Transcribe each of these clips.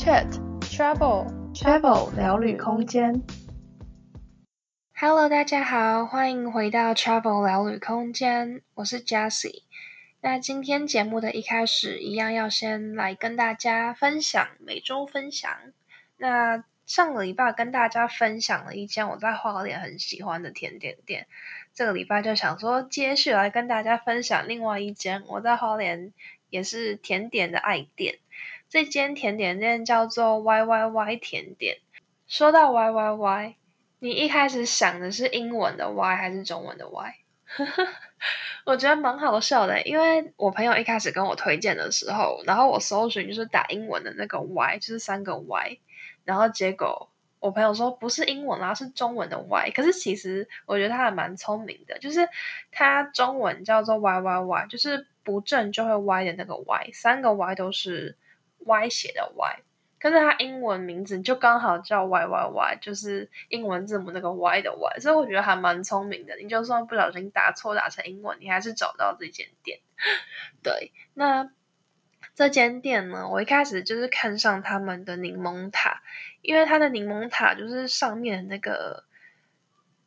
Chat Travel Travel 聊旅空间。Hello，大家好，欢迎回到 Travel 聊旅空间，我是 Jessie。那今天节目的一开始，一样要先来跟大家分享每周分享。那上个礼拜跟大家分享了一间我在花莲很喜欢的甜点店，这个礼拜就想说接续来跟大家分享另外一间我在花莲也是甜点的爱店。这间甜点店叫做 Y Y Y 甜点。说到 Y Y Y，你一开始想的是英文的 Y 还是中文的 Y？我觉得蛮好笑的，因为我朋友一开始跟我推荐的时候，然后我搜寻就是打英文的那个 Y，就是三个 Y，然后结果我朋友说不是英文啦，是中文的 Y。可是其实我觉得他还蛮聪明的，就是他中文叫做 Y Y Y，就是不正就会歪的那个 Y，三个 Y 都是歪写的 Y。可是它英文名字就刚好叫 Y Y Y，就是英文字母那个 Y 的 Y，所以我觉得还蛮聪明的。你就算不小心打错打成英文，你还是找到这间店。对，那这间店呢，我一开始就是看上他们的柠檬塔，因为它的柠檬塔就是上面那个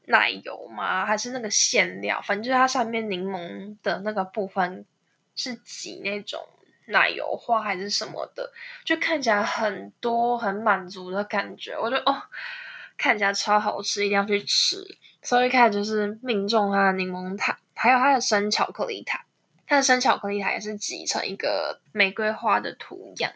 奶油嘛，还是那个馅料，反正就是它上面柠檬的那个部分是挤那种。奶油花还是什么的，就看起来很多很满足的感觉。我觉得哦，看起来超好吃，一定要去吃。所以一开始就是命中它的柠檬塔，还有它的生巧克力塔。它的生巧克力塔也是挤成一个玫瑰花的图样。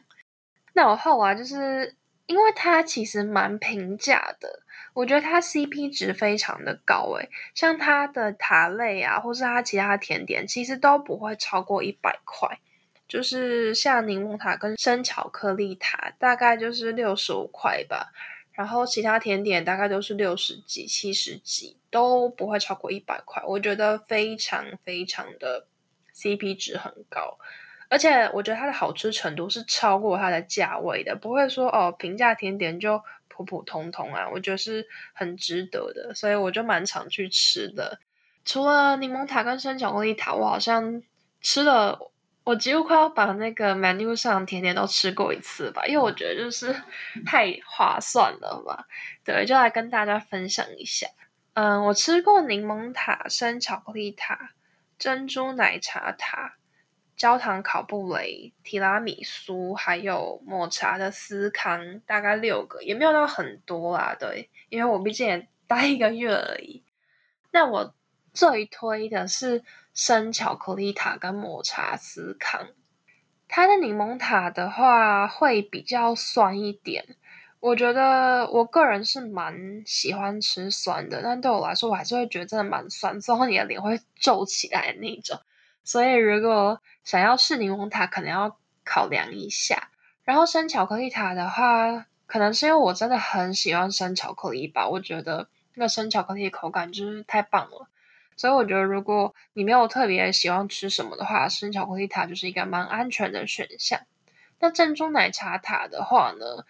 那我后来就是因为它其实蛮平价的，我觉得它 CP 值非常的高诶，像它的塔类啊，或是它其他甜点，其实都不会超过一百块。就是像柠檬塔跟生巧克力塔，大概就是六十五块吧。然后其他甜点大概都是六十几、七十几，都不会超过一百块。我觉得非常非常的 CP 值很高，而且我觉得它的好吃程度是超过它的价位的，不会说哦平价甜点就普普通通啊。我觉得是很值得的，所以我就蛮常去吃的。除了柠檬塔跟生巧克力塔，我好像吃了。我几乎快要把那个 menu 上甜点都吃过一次吧，因为我觉得就是太划算了吧。对，就来跟大家分享一下。嗯，我吃过柠檬塔、生巧克力塔、珍珠奶茶塔、焦糖烤布雷、提拉米苏，还有抹茶的司康，大概六个，也没有到很多啦。对，因为我毕竟也待一个月而已。那我最推的是。生巧克力塔跟抹茶司康，它的柠檬塔的话会比较酸一点。我觉得我个人是蛮喜欢吃酸的，但对我来说，我还是会觉得真的蛮酸，之后你的脸会皱起来那种。所以如果想要试柠檬塔，可能要考量一下。然后生巧克力塔的话，可能是因为我真的很喜欢生巧克力吧，我觉得那生巧克力的口感就是太棒了。所以我觉得，如果你没有特别喜欢吃什么的话，生巧克力塔就是一个蛮安全的选项。那珍珠奶茶塔的话呢，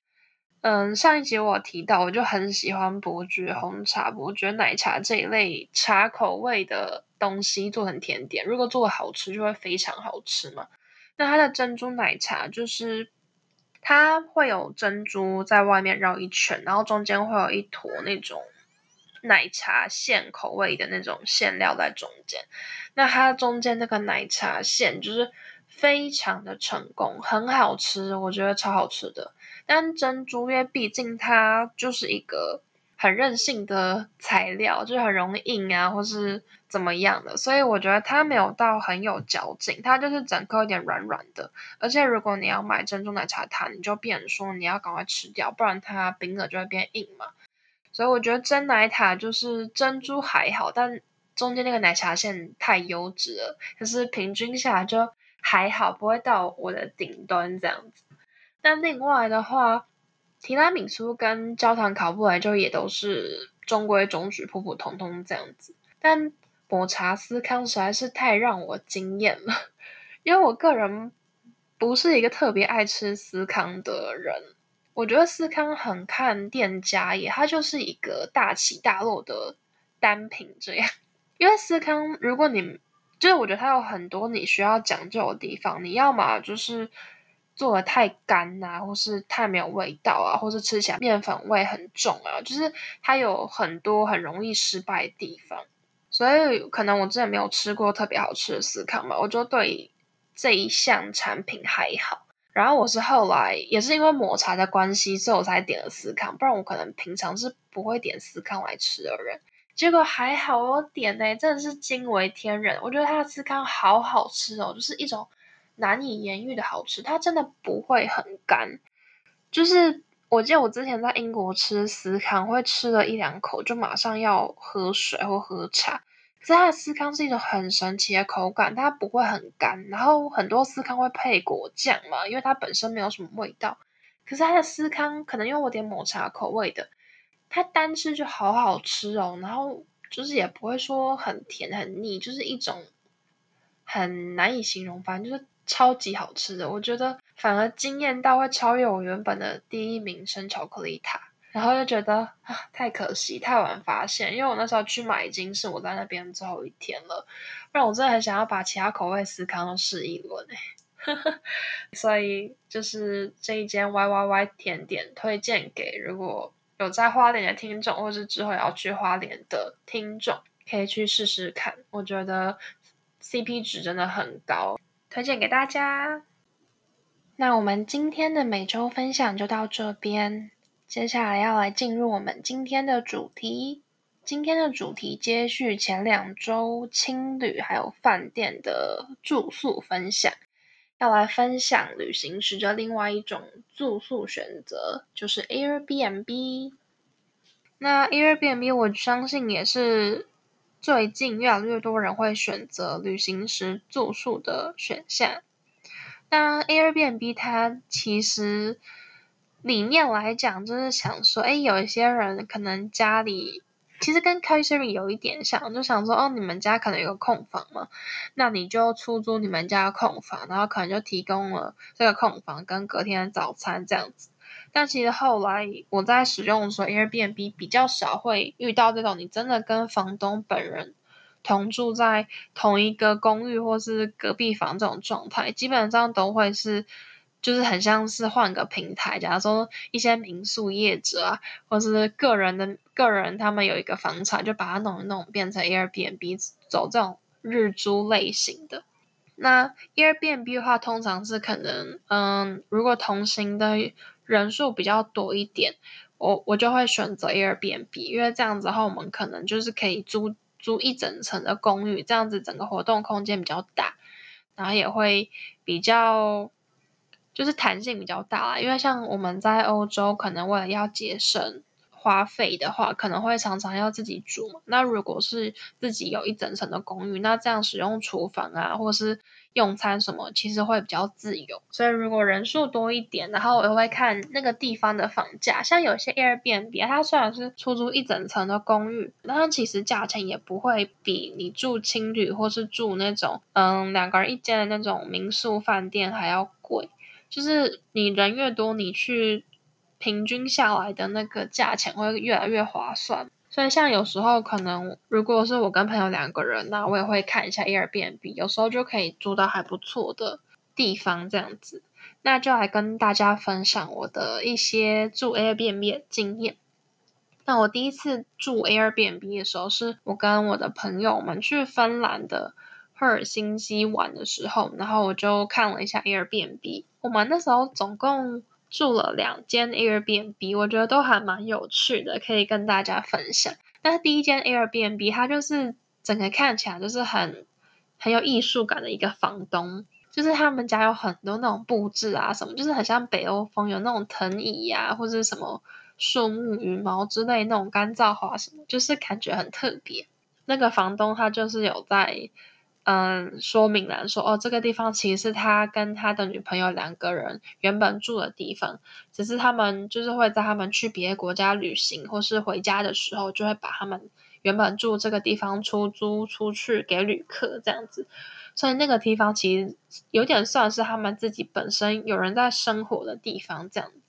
嗯，上一集我提到，我就很喜欢伯爵红茶、伯爵奶茶这一类茶口味的东西做成甜点，如果做的好吃，就会非常好吃嘛。那它的珍珠奶茶就是它会有珍珠在外面绕一圈，然后中间会有一坨那种。奶茶馅口味的那种馅料在中间，那它中间那个奶茶馅就是非常的成功，很好吃，我觉得超好吃的。但珍珠，因为毕竟它就是一个很任性的材料，就是很容易硬啊，或是怎么样的，所以我觉得它没有到很有嚼劲，它就是整颗有点软软的。而且如果你要买珍珠奶茶塔，你就变说你要赶快吃掉，不然它冰了就会变硬嘛。所以我觉得珍奶塔就是珍珠还好，但中间那个奶茶馅太优质了，可是平均下来就还好，不会到我的顶端这样子。但另外的话，提拉米苏跟焦糖烤布来就也都是中规中矩、普普通通这样子。但抹茶司康实在是太让我惊艳了，因为我个人不是一个特别爱吃司康的人。我觉得司康很看店家耶，它就是一个大起大落的单品这样。因为司康，如果你就是我觉得它有很多你需要讲究的地方，你要么就是做的太干啊，或是太没有味道啊，或是吃起来面粉味很重啊，就是它有很多很容易失败的地方。所以可能我之前没有吃过特别好吃的司康吧，我就对这一项产品还好。然后我是后来也是因为抹茶的关系，所以我才点了司康，不然我可能平常是不会点司康来吃的人。结果还好，我点呢，真的是惊为天人。我觉得它的司康好好吃哦，就是一种难以言喻的好吃。它真的不会很干，就是我记得我之前在英国吃司康，会吃了一两口就马上要喝水或喝茶。可是它的司康是一种很神奇的口感，它不会很干。然后很多司康会配果酱嘛，因为它本身没有什么味道。可是它的司康可能因为我点抹茶口味的。它单吃就好好吃哦，然后就是也不会说很甜很腻，就是一种很难以形容，反正就是超级好吃的。我觉得反而惊艳到会超越我原本的第一名生巧克力塔，然后就觉得啊太可惜，太晚发现，因为我那时候去买已经是我在那边最后一天了，不然我真的很想要把其他口味司康都试一轮诶 所以就是这一间 Y Y Y 甜点推荐给如果。有在花莲的听众，或是之后要去花莲的听众，可以去试试看。我觉得 CP 值真的很高，推荐给大家。那我们今天的每周分享就到这边，接下来要来进入我们今天的主题。今天的主题接续前两周青旅还有饭店的住宿分享。要来分享旅行时的另外一种住宿选择，就是 Airbnb。那 Airbnb 我相信也是最近越来越多人会选择旅行时住宿的选项。那 Airbnb 它其实理念来讲，就是想说，哎，有一些人可能家里。其实跟 Couchsurfing 有一点像，就想说哦，你们家可能有个空房嘛，那你就出租你们家的空房，然后可能就提供了这个空房跟隔天的早餐这样子。但其实后来我在使用的时候，Airbnb 比较少会遇到这种你真的跟房东本人同住在同一个公寓或是隔壁房这种状态，基本上都会是。就是很像是换个平台，假如说一些民宿业者啊，或是个人的个人，他们有一个房产，就把它弄一弄变成 Airbnb，走这种日租类型的。那 Airbnb 的话，通常是可能，嗯，如果同行的人数比较多一点，我我就会选择 Airbnb，因为这样子的话，我们可能就是可以租租一整层的公寓，这样子整个活动空间比较大，然后也会比较。就是弹性比较大啦，因为像我们在欧洲，可能为了要节省花费的话，可能会常常要自己煮。那如果是自己有一整层的公寓，那这样使用厨房啊，或是用餐什么，其实会比较自由。所以如果人数多一点，然后我又会看那个地方的房价。像有些 Airbnb，它虽然是出租一整层的公寓，但其实价钱也不会比你住青旅或是住那种嗯两个人一间的那种民宿饭店还要贵。就是你人越多，你去平均下来的那个价钱会越来越划算。所以像有时候可能，如果是我跟朋友两个人，那我也会看一下 Airbnb，有时候就可以住到还不错的地方这样子。那就来跟大家分享我的一些住 Airbnb 的经验。那我第一次住 Airbnb 的时候，是我跟我的朋友们去芬兰的。赫尔辛基玩的时候，然后我就看了一下 Airbnb。我们那时候总共住了两间 Airbnb，我觉得都还蛮有趣的，可以跟大家分享。但是第一间 Airbnb，它就是整个看起来就是很很有艺术感的一个房东，就是他们家有很多那种布置啊什么，就是很像北欧风，有那种藤椅呀、啊，或者什么树木、羽毛之类那种干燥花什么，就是感觉很特别。那个房东他就是有在。嗯，说明了说哦，这个地方其实是他跟他的女朋友两个人原本住的地方，只是他们就是会在他们去别的国家旅行或是回家的时候，就会把他们原本住这个地方出租出去给旅客这样子，所以那个地方其实有点算是他们自己本身有人在生活的地方这样子。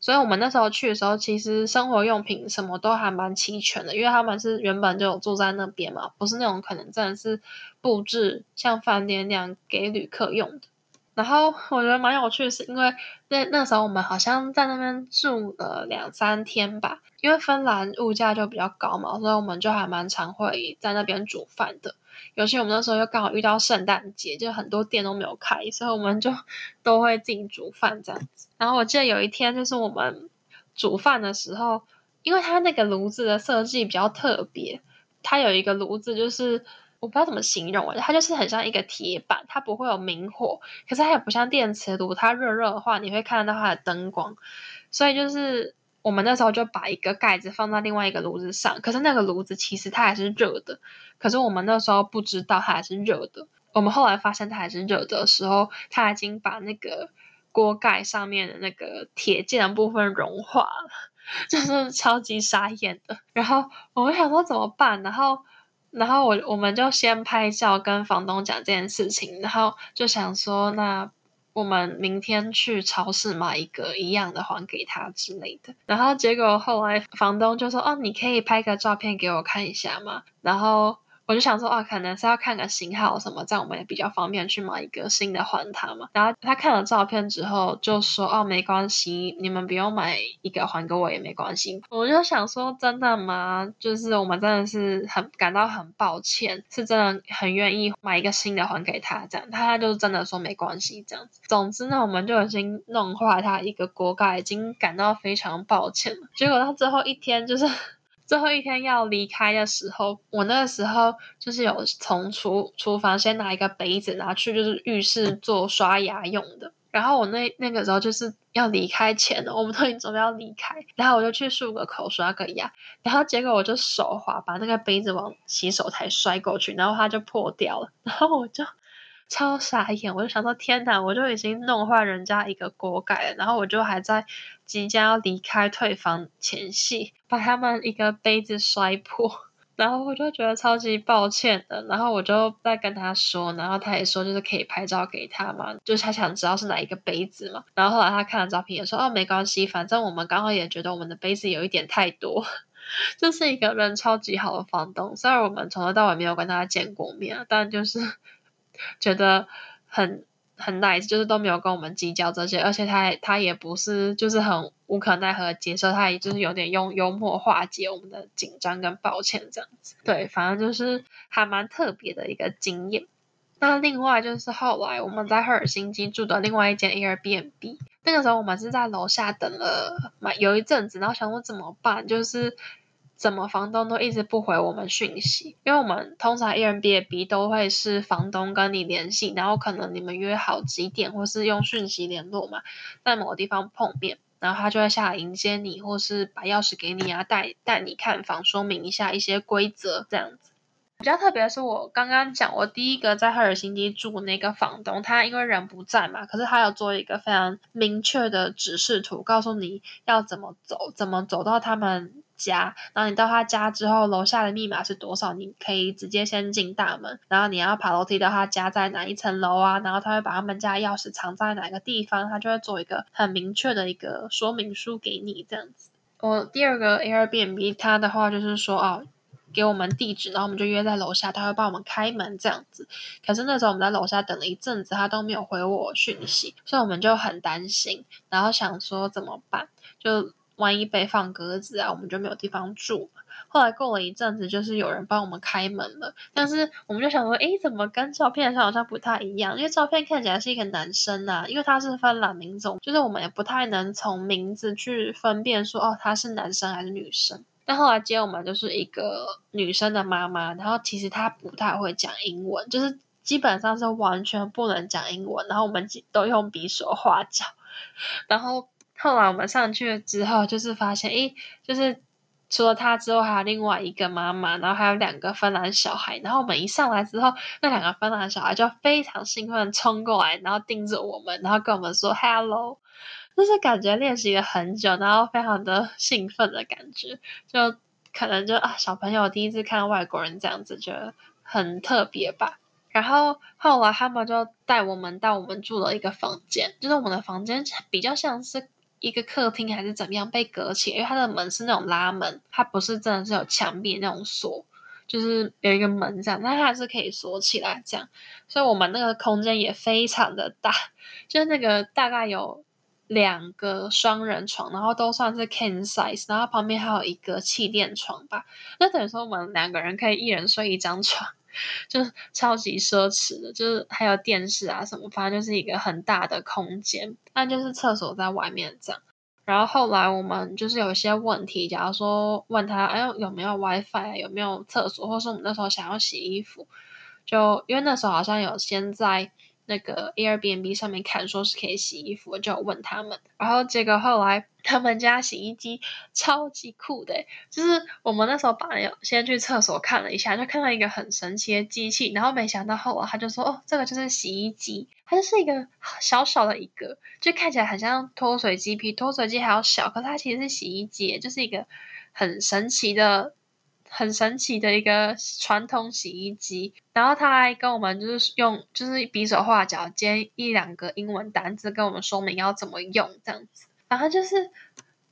所以我们那时候去的时候，其实生活用品什么都还蛮齐全的，因为他们是原本就有住在那边嘛，不是那种可能真的是布置像饭店那样给旅客用的。然后我觉得蛮有趣的，是因为那那时候我们好像在那边住了两三天吧，因为芬兰物价就比较高嘛，所以我们就还蛮常会在那边煮饭的。尤其我们那时候又刚好遇到圣诞节，就很多店都没有开，所以我们就 都会自己煮饭这样子。然后我记得有一天就是我们煮饭的时候，因为它那个炉子的设计比较特别，它有一个炉子就是。我不知道怎么形容，它就是很像一个铁板，它不会有明火，可是它也不像电磁炉，它热热的话你会看得到它的灯光，所以就是我们那时候就把一个盖子放在另外一个炉子上，可是那个炉子其实它还是热的，可是我们那时候不知道它还是热的，我们后来发现它还是热的时候，它已经把那个锅盖上面的那个铁件的部分融化了，就是超级傻眼的，然后我们想说怎么办，然后。然后我我们就先拍照跟房东讲这件事情，然后就想说，那我们明天去超市买一个一样的还给他之类的。然后结果后来房东就说：“哦，你可以拍个照片给我看一下吗？”然后。我就想说，哦，可能是要看个型号什么，这样我们也比较方便去买一个新的还他嘛。然后他看了照片之后就说，哦，没关系，你们不用买一个还给我也没关系。我就想说，真的吗？就是我们真的是很感到很抱歉，是真的很愿意买一个新的还给他，这样他就真的说没关系这样子。总之呢，我们就已经弄坏他一个锅盖，已经感到非常抱歉了。结果到最后一天就是。最后一天要离开的时候，我那个时候就是有从厨厨房先拿一个杯子拿去，就是浴室做刷牙用的。然后我那那个时候就是要离开前了，我们都已经准备要离开，然后我就去漱个口，刷个牙，然后结果我就手滑，把那个杯子往洗手台摔过去，然后它就破掉了，然后我就。超傻眼，我就想说天哪，我就已经弄坏人家一个锅盖了，然后我就还在即将要离开退房前夕，把他们一个杯子摔破，然后我就觉得超级抱歉的，然后我就在跟他说，然后他也说就是可以拍照给他嘛，就是他想知道是哪一个杯子嘛，然后后来他看了照片也说哦没关系，反正我们刚好也觉得我们的杯子有一点太多，就是一个人超级好的房东，虽然我们从头到尾没有跟他见过面，但就是。觉得很很 nice，就是都没有跟我们计较这些，而且他他也不是就是很无可奈何接受，他也就是有点用幽默化解我们的紧张跟抱歉这样子。对，反正就是还蛮特别的一个经验。那另外就是后来我们在赫尔辛基住的另外一间 Airbnb，那个时候我们是在楼下等了蛮有一阵子，然后想说怎么办，就是。怎么房东都一直不回我们讯息？因为我们通常 Airbnb 都会是房东跟你联系，然后可能你们约好几点，或是用讯息联络嘛，在某个地方碰面，然后他就会下来迎接你，或是把钥匙给你啊，带带你看房，说明一下一些规则这样子。比较特别的是，我刚刚讲我第一个在赫尔辛基住那个房东，他因为人不在嘛，可是他有做一个非常明确的指示图，告诉你要怎么走，怎么走到他们。家，然后你到他家之后，楼下的密码是多少？你可以直接先进大门，然后你要爬楼梯到他家在哪一层楼啊？然后他会把他们家钥匙藏在哪个地方，他就会做一个很明确的一个说明书给你这样子。我第二个 Airbnb，他的话就是说哦，给我们地址，然后我们就约在楼下，他会帮我们开门这样子。可是那时候我们在楼下等了一阵子，他都没有回我讯息，所以我们就很担心，然后想说怎么办？就。万一被放鸽子啊，我们就没有地方住。后来过了一阵子，就是有人帮我们开门了，但是我们就想说，诶，怎么跟照片上好像不太一样？因为照片看起来是一个男生呐、啊，因为他是芬兰民族，就是我们也不太能从名字去分辨说，哦，他是男生还是女生。但后来接我们就是一个女生的妈妈，然后其实她不太会讲英文，就是基本上是完全不能讲英文，然后我们都用比手画脚，然后。后来我们上去了之后，就是发现，诶，就是除了她之后，还有另外一个妈妈，然后还有两个芬兰小孩。然后我们一上来之后，那两个芬兰小孩就非常兴奋冲过来，然后盯着我们，然后跟我们说 “hello”，就是感觉练习了很久，然后非常的兴奋的感觉，就可能就啊，小朋友第一次看外国人这样子，觉得很特别吧。然后后来他们就带我们到我们住了一个房间，就是我们的房间比较像是。一个客厅还是怎么样被隔起，因为它的门是那种拉门，它不是真的是有墙壁那种锁，就是有一个门这样，但它还是可以锁起来这样，所以我们那个空间也非常的大，就是那个大概有两个双人床，然后都算是 king size，然后旁边还有一个气垫床吧，那等于说我们两个人可以一人睡一张床。就是超级奢侈的，就是还有电视啊什么，反正就是一个很大的空间。但就是厕所在外面这样。然后后来我们就是有一些问题，假如说问他，哎，有没有 WiFi，有没有厕所，或是我们那时候想要洗衣服，就因为那时候好像有先在。那个 Airbnb 上面看说是可以洗衣服，我就问他们，然后结果后来他们家洗衣机超级酷的，就是我们那时候把有先去厕所看了一下，就看到一个很神奇的机器，然后没想到后来他就说，哦，这个就是洗衣机，它就是一个小小的一个，就看起来很像脱水机，比脱水机还要小，可是它其实是洗衣机，就是一个很神奇的。很神奇的一个传统洗衣机，然后他还跟我们就是用就是比手画脚接一两个英文单字跟我们说明要怎么用这样子，然后就是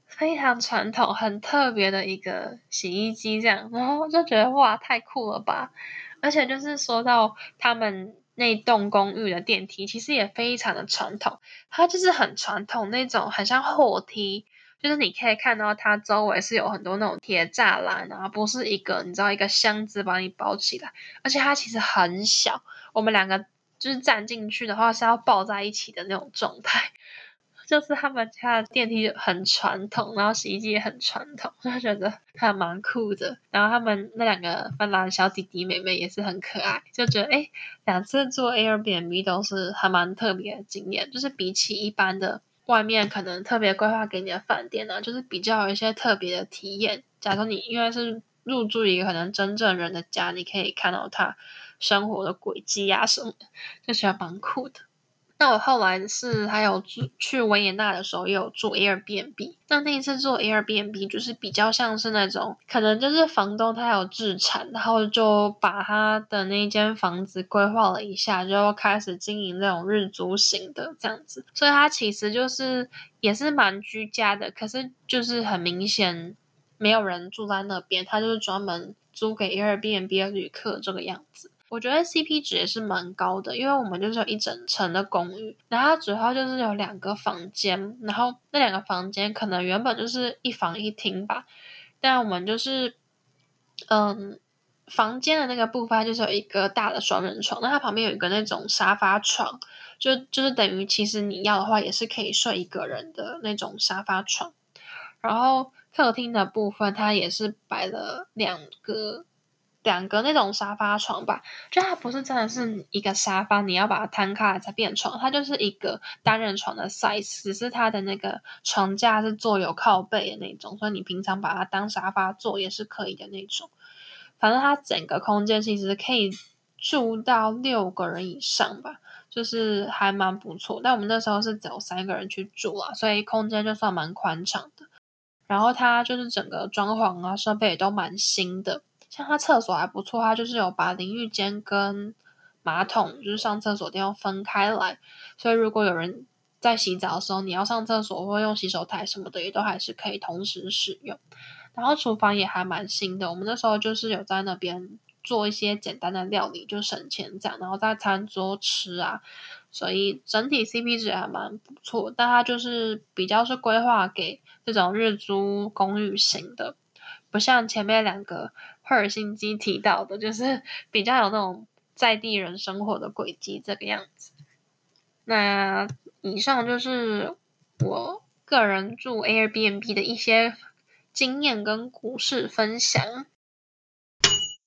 非常传统、很特别的一个洗衣机这样，然后就觉得哇太酷了吧！而且就是说到他们那栋公寓的电梯，其实也非常的传统，它就是很传统那种，很像货梯。就是你可以看到它周围是有很多那种铁栅栏啊，不是一个你知道一个箱子把你包起来，而且它其实很小，我们两个就是站进去的话是要抱在一起的那种状态。就是他们家的电梯很传统，然后洗衣机也很传统，就觉得还蛮酷的。然后他们那两个芬兰小弟弟妹妹也是很可爱，就觉得诶，两次做 Airbnb 都是还蛮特别的经验，就是比起一般的。外面可能特别规划给你的饭店呢，就是比较有一些特别的体验。假如你因为是入住一个可能真正人的家，你可以看到他生活的轨迹呀什么的，就觉得蛮酷的。那我后来是还有住去维也纳的时候，也有住 Airbnb。那那一次做 Airbnb 就是比较像是那种，可能就是房东他有自产，然后就把他的那间房子规划了一下，就开始经营那种日租型的这样子。所以它其实就是也是蛮居家的，可是就是很明显没有人住在那边，他就是专门租给 Airbnb 的旅客这个样子。我觉得 CP 值也是蛮高的，因为我们就是有一整层的公寓，然后主要就是有两个房间，然后那两个房间可能原本就是一房一厅吧，但我们就是，嗯，房间的那个部分就是有一个大的双人床，那它旁边有一个那种沙发床，就就是等于其实你要的话也是可以睡一个人的那种沙发床，然后客厅的部分它也是摆了两个。两个那种沙发床吧，就它不是真的是一个沙发，你要把它摊开来才变床，它就是一个单人床的 size，只是它的那个床架是做有靠背的那种，所以你平常把它当沙发坐也是可以的那种。反正它整个空间其实可以住到六个人以上吧，就是还蛮不错。但我们那时候是只有三个人去住啊，所以空间就算蛮宽敞的。然后它就是整个装潢啊，设备也都蛮新的。像它厕所还不错，它就是有把淋浴间跟马桶，就是上厕所地方分开来，所以如果有人在洗澡的时候，你要上厕所或用洗手台什么的，也都还是可以同时使用。然后厨房也还蛮新的，我们那时候就是有在那边做一些简单的料理，就省钱这样，然后在餐桌吃啊，所以整体 CP 值还蛮不错。但它就是比较是规划给这种日租公寓型的。不像前面两个赫尔辛基提到的，就是比较有那种在地人生活的轨迹这个样子。那以上就是我个人住 Airbnb 的一些经验跟故事分享。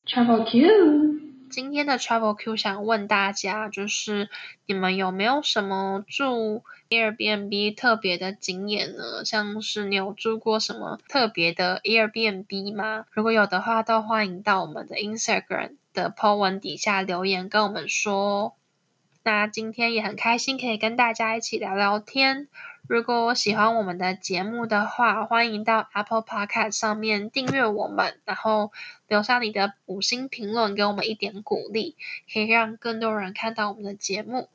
Travel Q。今天的 Travel Q 想问大家，就是你们有没有什么住 Airbnb 特别的经验呢？像是你有住过什么特别的 Airbnb 吗？如果有的话，都欢迎到我们的 Instagram 的 po 文底下留言跟我们说。那今天也很开心可以跟大家一起聊聊天。如果我喜欢我们的节目的话，欢迎到 Apple Podcast 上面订阅我们，然后留下你的五星评论，给我们一点鼓励，可以让更多人看到我们的节目。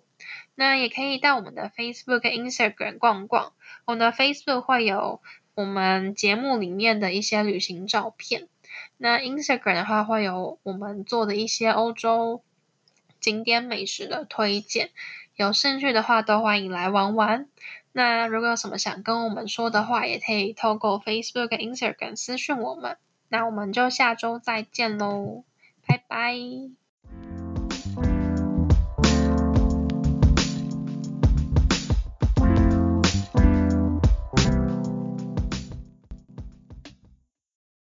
那也可以到我们的 Facebook Instagram 逛逛，我们的 Facebook 会有我们节目里面的一些旅行照片。那 Instagram 的话，会有我们做的一些欧洲景点美食的推荐，有兴趣的话都欢迎来玩玩。那如果有什么想跟我们说的话，也可以透过 Facebook Instagram 私讯我们。那我们就下周再见喽，拜拜。